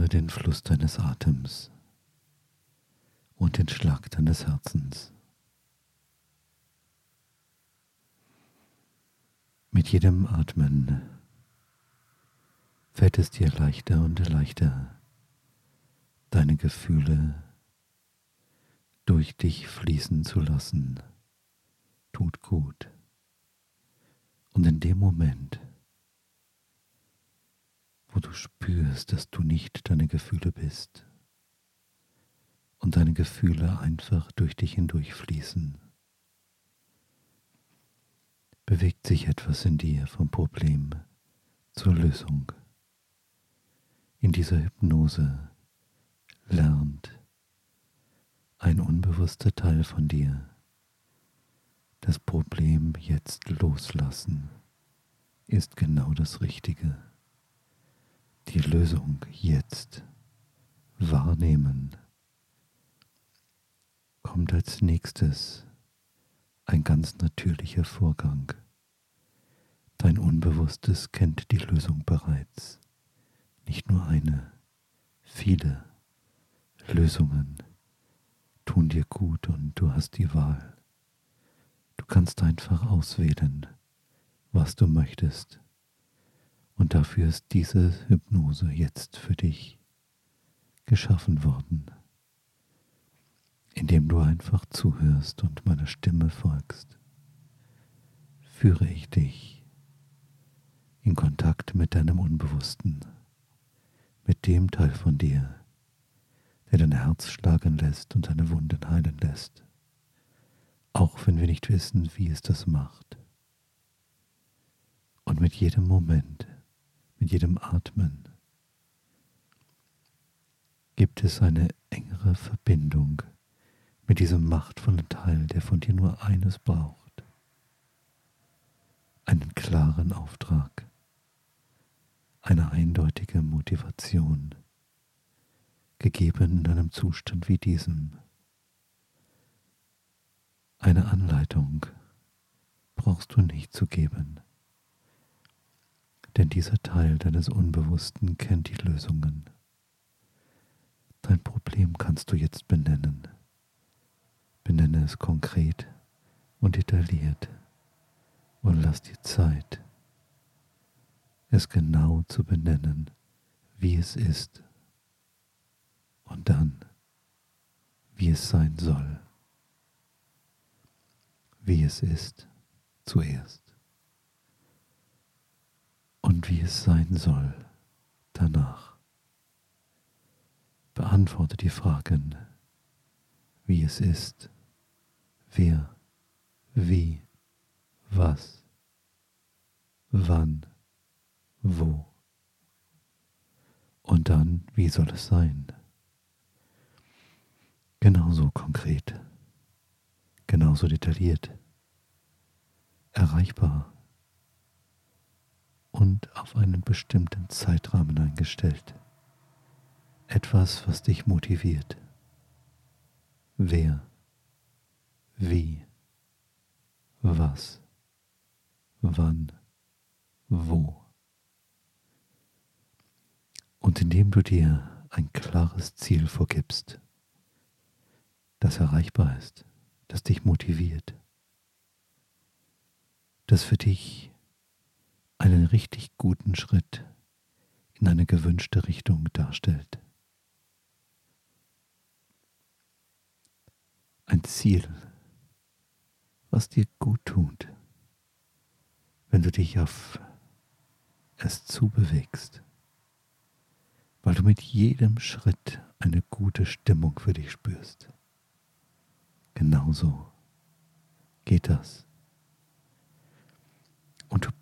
Spüre den Fluss deines Atems und den Schlag deines Herzens. Mit jedem Atmen fällt es dir leichter und leichter, deine Gefühle durch dich fließen zu lassen. Tut gut. Und in dem Moment, wo du spürst, dass du nicht deine Gefühle bist und deine Gefühle einfach durch dich hindurch fließen, bewegt sich etwas in dir vom Problem zur Lösung. In dieser Hypnose lernt ein unbewusster Teil von dir das Problem jetzt loslassen ist genau das Richtige die Lösung jetzt wahrnehmen, kommt als nächstes ein ganz natürlicher Vorgang. Dein Unbewusstes kennt die Lösung bereits. Nicht nur eine, viele Lösungen tun dir gut und du hast die Wahl. Du kannst einfach auswählen, was du möchtest. Und dafür ist diese Hypnose jetzt für dich geschaffen worden, indem du einfach zuhörst und meiner Stimme folgst. Führe ich dich in Kontakt mit deinem Unbewussten, mit dem Teil von dir, der dein Herz schlagen lässt und deine Wunden heilen lässt, auch wenn wir nicht wissen, wie es das macht. Und mit jedem Moment, mit jedem Atmen gibt es eine engere Verbindung mit diesem machtvollen Teil, der von dir nur eines braucht, einen klaren Auftrag, eine eindeutige Motivation, gegeben in einem Zustand wie diesem. Eine Anleitung brauchst du nicht zu geben denn dieser Teil deines Unbewussten kennt die Lösungen. Dein Problem kannst du jetzt benennen. Benenne es konkret und detailliert und lass dir Zeit, es genau zu benennen, wie es ist und dann, wie es sein soll, wie es ist zuerst und wie es sein soll danach. Beantworte die Fragen, wie es ist, wer, wie, was, wann, wo. Und dann, wie soll es sein? Genauso konkret, genauso detailliert, erreichbar und auf einen bestimmten Zeitrahmen eingestellt. Etwas, was dich motiviert. Wer, wie, was, wann, wo. Und indem du dir ein klares Ziel vorgibst, das erreichbar ist, das dich motiviert, das für dich einen richtig guten Schritt in eine gewünschte Richtung darstellt. Ein Ziel, was dir gut tut, wenn du dich auf es zubewegst, weil du mit jedem Schritt eine gute Stimmung für dich spürst. Genauso geht das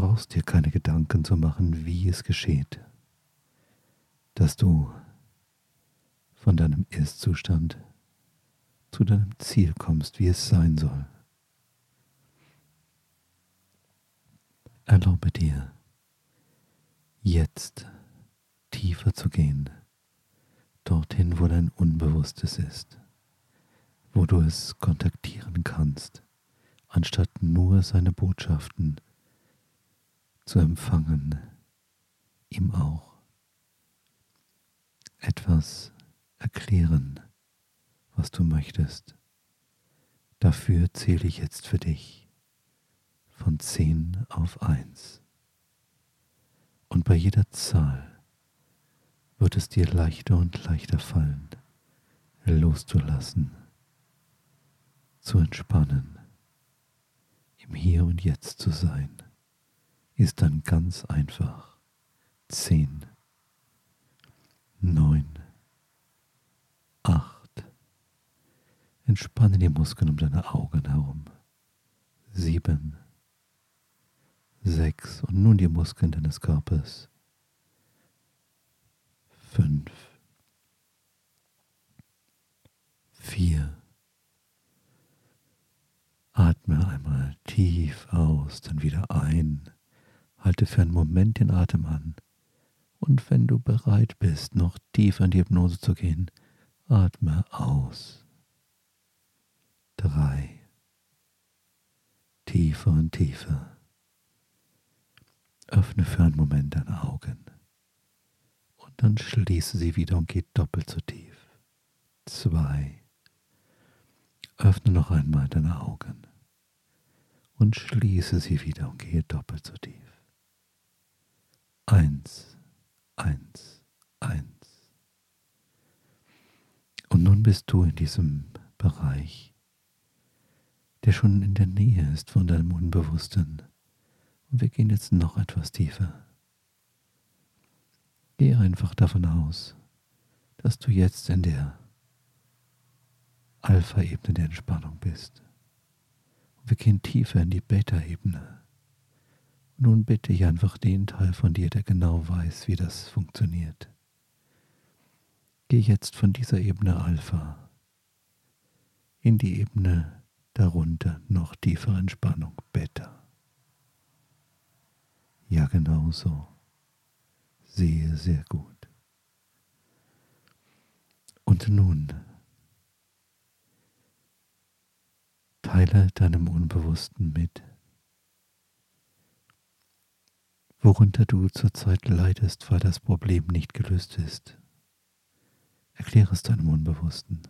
brauchst dir keine Gedanken zu machen, wie es geschieht, dass du von deinem Ist-Zustand zu deinem Ziel kommst, wie es sein soll. Erlaube dir, jetzt tiefer zu gehen, dorthin, wo dein Unbewusstes ist, wo du es kontaktieren kannst, anstatt nur seine Botschaften zu empfangen, ihm auch. etwas erklären, was du möchtest. Dafür zähle ich jetzt für dich von 10 auf 1. Und bei jeder Zahl wird es dir leichter und leichter fallen, loszulassen, zu entspannen, im Hier und Jetzt zu sein, ist dann ganz einfach. 10, 9, 8. Entspanne die Muskeln um deine Augen herum. 7, 6 und nun die Muskeln deines Körpers. 5, 4. Atme einmal tief aus, dann wieder ein. Halte für einen Moment den Atem an. Und wenn du bereit bist, noch tiefer in die Hypnose zu gehen, atme aus. Drei. Tiefer und tiefer. Öffne für einen Moment deine Augen und dann schließe sie wieder und geh doppelt so tief. Zwei. Öffne noch einmal deine Augen und schließe sie wieder und gehe doppelt so tief. Eins, eins, eins. Und nun bist du in diesem Bereich, der schon in der Nähe ist von deinem Unbewussten. Und wir gehen jetzt noch etwas tiefer. Geh einfach davon aus, dass du jetzt in der Alpha-Ebene der Entspannung bist. Und wir gehen tiefer in die Beta-Ebene. Nun bitte ich einfach den Teil von dir, der genau weiß, wie das funktioniert. Geh jetzt von dieser Ebene Alpha in die Ebene darunter, noch tiefere Entspannung, Beta. Ja, genau so. Sehe sehr gut. Und nun teile deinem Unbewussten mit, worunter du zurzeit leidest, weil das Problem nicht gelöst ist. Erkläre es deinem Unbewussten.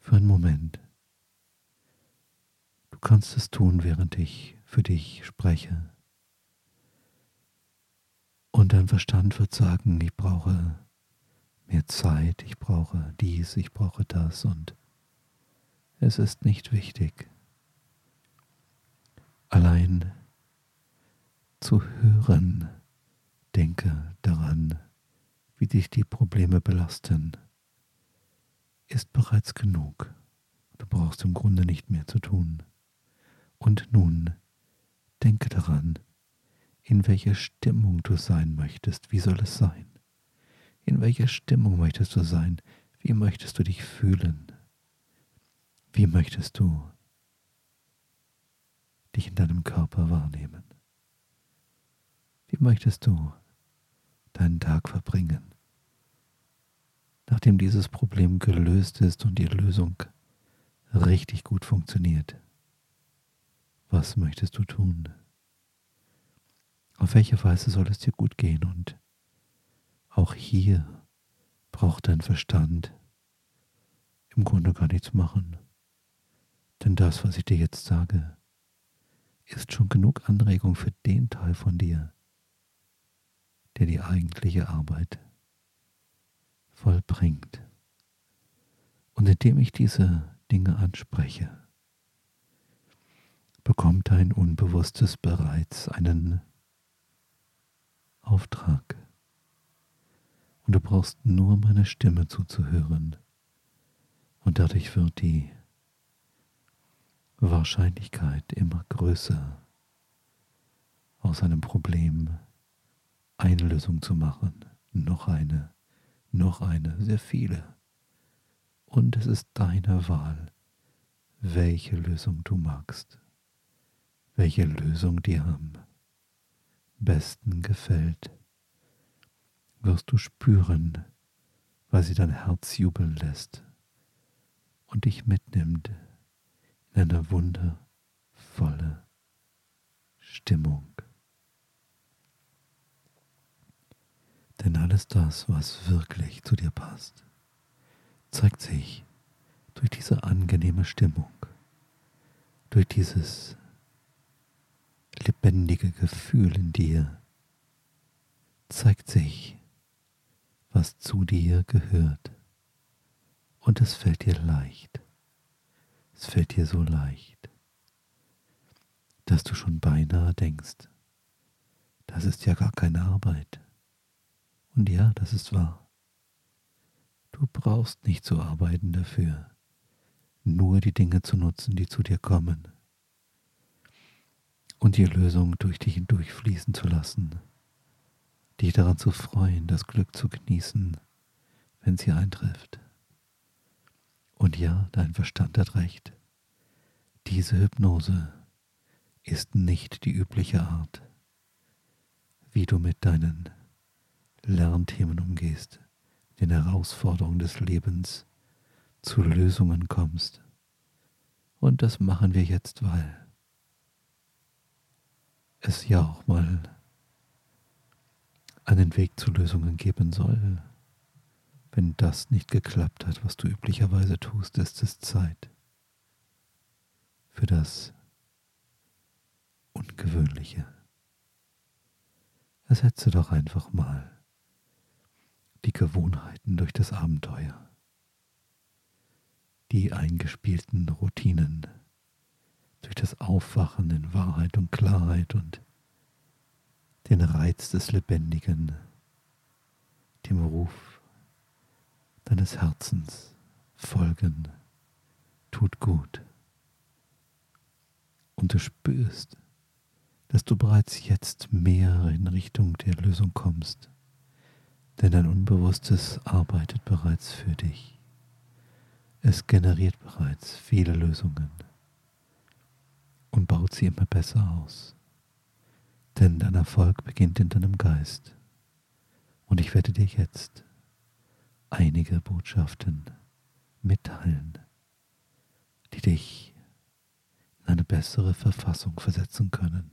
Für einen Moment. Du kannst es tun, während ich für dich spreche. Und dein Verstand wird sagen, ich brauche mehr Zeit, ich brauche dies, ich brauche das und es ist nicht wichtig. Allein zu hören, denke daran, wie dich die Probleme belasten, ist bereits genug. Du brauchst im Grunde nicht mehr zu tun. Und nun denke daran, in welcher Stimmung du sein möchtest. Wie soll es sein? In welcher Stimmung möchtest du sein? Wie möchtest du dich fühlen? Wie möchtest du dich in deinem Körper wahrnehmen? Möchtest du deinen Tag verbringen? Nachdem dieses Problem gelöst ist und die Lösung richtig gut funktioniert, was möchtest du tun? Auf welche Weise soll es dir gut gehen? Und auch hier braucht dein Verstand im Grunde gar nichts machen. Denn das, was ich dir jetzt sage, ist schon genug Anregung für den Teil von dir, der die eigentliche Arbeit vollbringt. Und indem ich diese Dinge anspreche, bekommt dein Unbewusstes bereits einen Auftrag. Und du brauchst nur meine Stimme zuzuhören. Und dadurch wird die Wahrscheinlichkeit immer größer, aus einem Problem eine Lösung zu machen. Noch eine, noch eine, sehr viele. Und es ist deine Wahl, welche Lösung du magst, welche Lösung dir am besten gefällt, wirst du spüren, weil sie dein Herz jubeln lässt und dich mitnimmt in eine wundervolle Stimmung. Denn alle alles das, was wirklich zu dir passt, zeigt sich durch diese angenehme Stimmung, durch dieses lebendige Gefühl in dir, zeigt sich, was zu dir gehört. Und es fällt dir leicht. Es fällt dir so leicht, dass du schon beinahe denkst, das ist ja gar keine Arbeit. Und ja, das ist wahr. Du brauchst nicht zu arbeiten dafür, nur die Dinge zu nutzen, die zu dir kommen und die Lösung durch dich hindurchfließen zu lassen, dich daran zu freuen, das Glück zu genießen, wenn sie eintrifft. Und ja, dein Verstand hat recht. Diese Hypnose ist nicht die übliche Art, wie du mit deinen Lernthemen umgehst, den Herausforderungen des Lebens zu Lösungen kommst. Und das machen wir jetzt, weil es ja auch mal einen Weg zu Lösungen geben soll. Wenn das nicht geklappt hat, was du üblicherweise tust, ist es Zeit für das Ungewöhnliche. Ersetze doch einfach mal die Gewohnheiten durch das Abenteuer, die eingespielten Routinen durch das Aufwachen in Wahrheit und Klarheit und den Reiz des Lebendigen, dem Ruf deines Herzens folgen, tut gut. Und du spürst, dass du bereits jetzt mehr in Richtung der Lösung kommst, denn dein Unbewusstes arbeitet bereits für dich. Es generiert bereits viele Lösungen und baut sie immer besser aus. Denn dein Erfolg beginnt in deinem Geist. Und ich werde dir jetzt einige Botschaften mitteilen, die dich in eine bessere Verfassung versetzen können,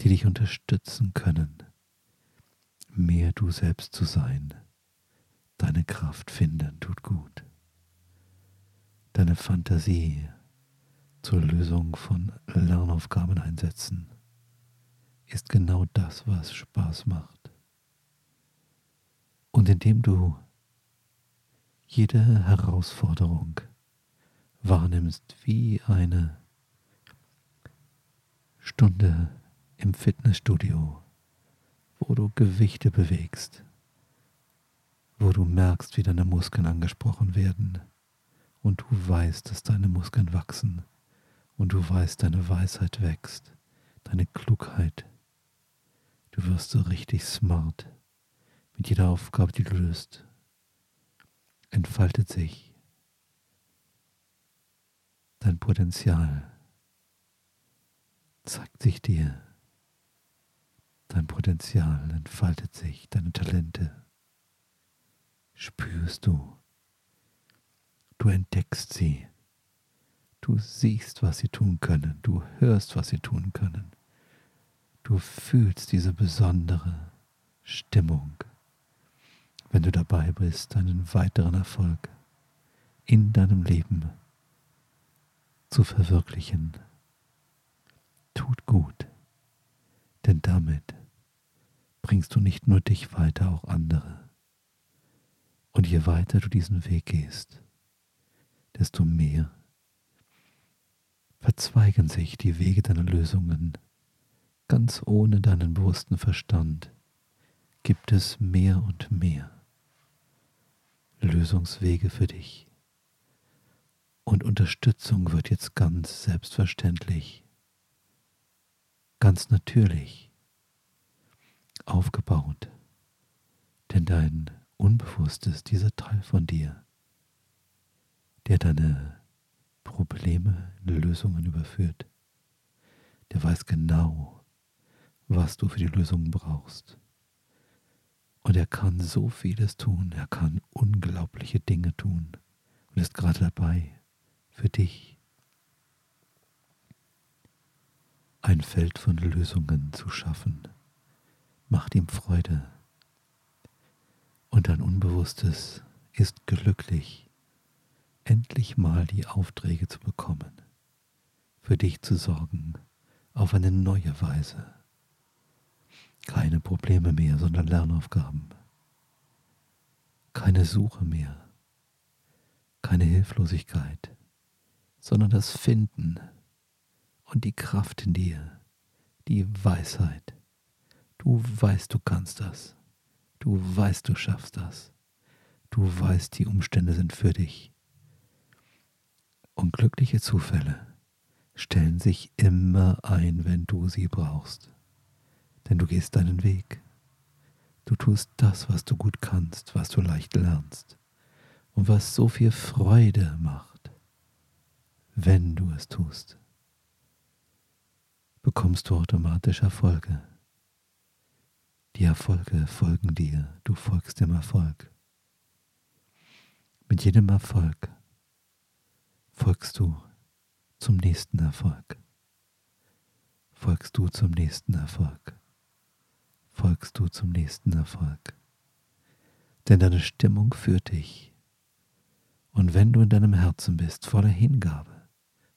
die dich unterstützen können, mehr du selbst zu sein. Deine Kraft finden tut gut. Deine Fantasie zur Lösung von Lernaufgaben einsetzen, ist genau das, was Spaß macht. Und indem du jede Herausforderung wahrnimmst wie eine Stunde im Fitnessstudio, wo du Gewichte bewegst, wo du merkst, wie deine Muskeln angesprochen werden und du weißt, dass deine Muskeln wachsen und du weißt, deine Weisheit wächst, deine Klugheit. Du wirst so richtig smart. Mit jeder Aufgabe, die du löst, entfaltet sich dein Potenzial, zeigt sich dir. Dein Potenzial entfaltet sich, deine Talente spürst du. Du entdeckst sie. Du siehst, was sie tun können. Du hörst, was sie tun können. Du fühlst diese besondere Stimmung, wenn du dabei bist, einen weiteren Erfolg in deinem Leben zu verwirklichen. Tut gut, denn damit bringst du nicht nur dich weiter, auch andere. Und je weiter du diesen Weg gehst, desto mehr verzweigen sich die Wege deiner Lösungen. Ganz ohne deinen bewussten Verstand gibt es mehr und mehr Lösungswege für dich. Und Unterstützung wird jetzt ganz selbstverständlich, ganz natürlich aufgebaut. Denn dein Unbewusstes, dieser Teil von dir, der deine Probleme in Lösungen überführt. Der weiß genau, was du für die Lösungen brauchst. Und er kann so vieles tun, er kann unglaubliche Dinge tun und ist gerade dabei, für dich ein Feld von Lösungen zu schaffen. Macht ihm Freude, Und dein Unbewusstes ist glücklich, endlich mal die Aufträge zu bekommen, für dich zu sorgen, auf eine neue Weise. Keine Probleme mehr, sondern Lernaufgaben. Keine Suche mehr, keine Hilflosigkeit, sondern das Finden und die Kraft in dir, die Weisheit. Du weißt, du kannst das. Du weißt, du schaffst das. Du weißt, die Umstände sind für dich. Und glückliche Zufälle stellen sich immer ein, wenn du sie brauchst. Denn du gehst deinen Weg. Du tust das, was du gut kannst, was du leicht lernst und was so viel Freude macht, wenn du es tust. Bekommst du automatisch Erfolge. Die Erfolge folgen dir, du folgst dem Erfolg. Mit jedem Erfolg folgst du zum nächsten Erfolg. Folgst du zum nächsten Erfolg. Folgst du zum nächsten Erfolg. Denn deine Stimmung führt dich. Und wenn du in deinem Herzen bist, voller Hingabe,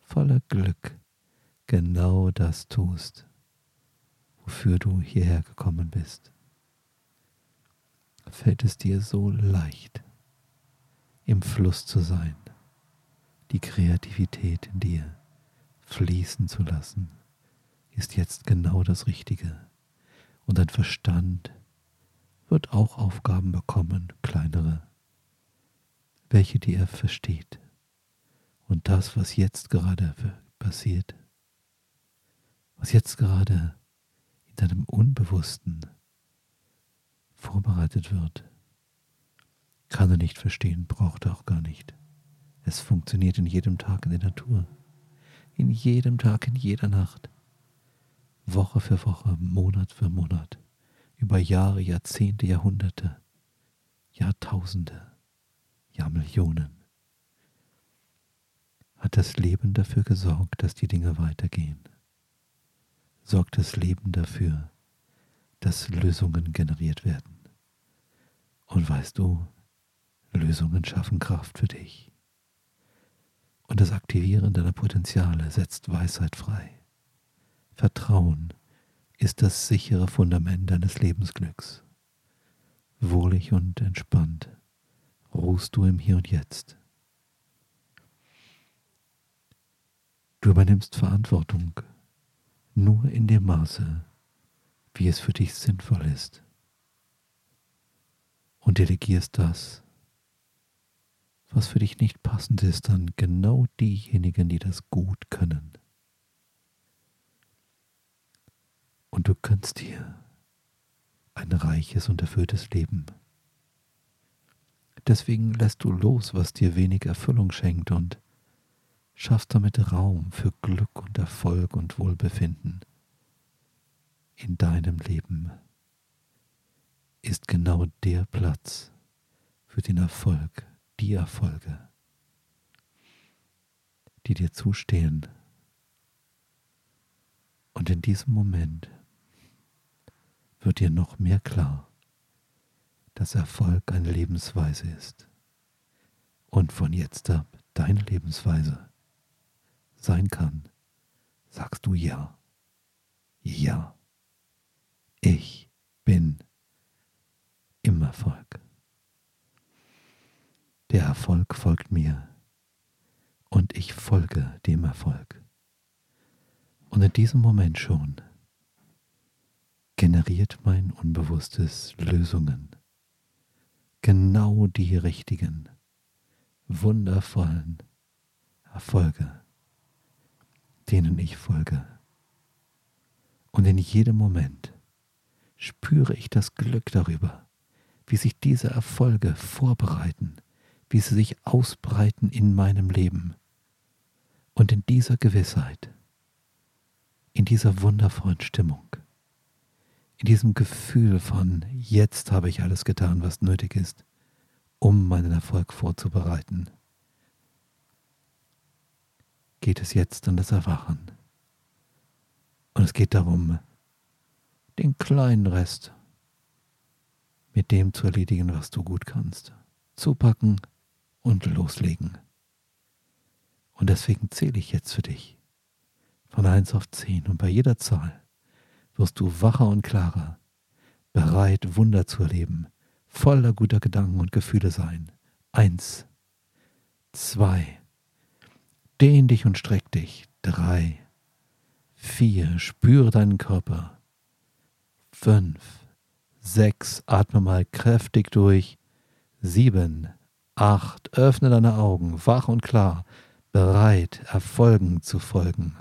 voller Glück, genau das tust, wofür du hierher gekommen bist, fällt es dir so leicht, im Fluss zu sein, die Kreativität in dir fließen zu lassen, ist jetzt genau das Richtige. Und dein Verstand wird auch Aufgaben bekommen, kleinere, welche die er versteht. Und das, was jetzt gerade passiert, was jetzt gerade in deinem Unbewussten vorbereitet wird, kann er nicht verstehen, braucht er auch gar nicht. Es funktioniert in jedem Tag in der Natur, in jedem Tag, in jeder Nacht, Woche für Woche, Monat für Monat, über Jahre, Jahrzehnte, Jahrhunderte, Jahrtausende, Jahrmillionen. Hat das Leben dafür gesorgt, dass die Dinge weitergehen? Sorgt das Leben dafür, dass Lösungen generiert werden? Und weißt du, Lösungen schaffen Kraft für dich. Und das Aktivieren deiner Potenziale setzt Weisheit frei. Vertrauen ist das sichere Fundament deines Lebensglücks. Wohlig und entspannt ruhst du im Hier und Jetzt. Du übernimmst Verantwortung nur in dem Maße, wie es für dich sinnvoll ist. Und delegierst das, was für dich nicht passend ist, an genau diejenigen, die das gut können. Und du kannst dir ein reiches und erfülltes Leben. Deswegen lässt du los, was dir wenig Erfüllung schenkt und schaffst damit Raum für Glück und Erfolg und Wohlbefinden. In deinem Leben ist genau der Platz für den Erfolg, die Erfolge, die dir zustehen. Und in diesem Moment wird dir noch mehr klar, dass Erfolg eine Lebensweise ist und von jetzt ab deine Lebensweise sein kann, sagst du ja, ja, ich bin im Erfolg. Der Erfolg folgt mir. Und ich folge dem Erfolg. Und in diesem Moment schon generiert mein Unbewusstes Lösungen, genau die richtigen, wundervollen Erfolge, denen ich folge. Und in jedem Moment spüre ich das Glück darüber, wie sich diese Erfolge vorbereiten wie sie sich ausbreiten in meinem Leben. Und in dieser Gewissheit, in dieser wundervollen Stimmung, in diesem Gefühl von, jetzt habe ich alles getan, was nötig ist, um meinen Erfolg vorzubereiten, geht es jetzt an das Erwachen. Und es geht darum, den kleinen Rest mit dem zu erledigen, was du gut kannst. Zupacken und loslegen. Und deswegen zähle ich jetzt für dich von 1 auf 10 und bei jeder Zahl wirst du wacher und klarer, bereit, Wunder zu erleben, voller guter Gedanken und Gefühle sein. Eins, zwei, dehn dich und streck dich. Drei, vier, spüre deinen Körper. Fünf, sechs, atme mal kräftig durch. Sieben, acht, öffne deine Augen, wach und klar, bereit, Erfolgen zu folgen.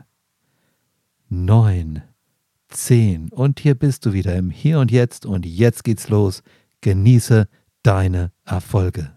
Neun, zehn, und hier bist du wieder im Hier und Jetzt und jetzt geht's los. Genieße deine Erfolge.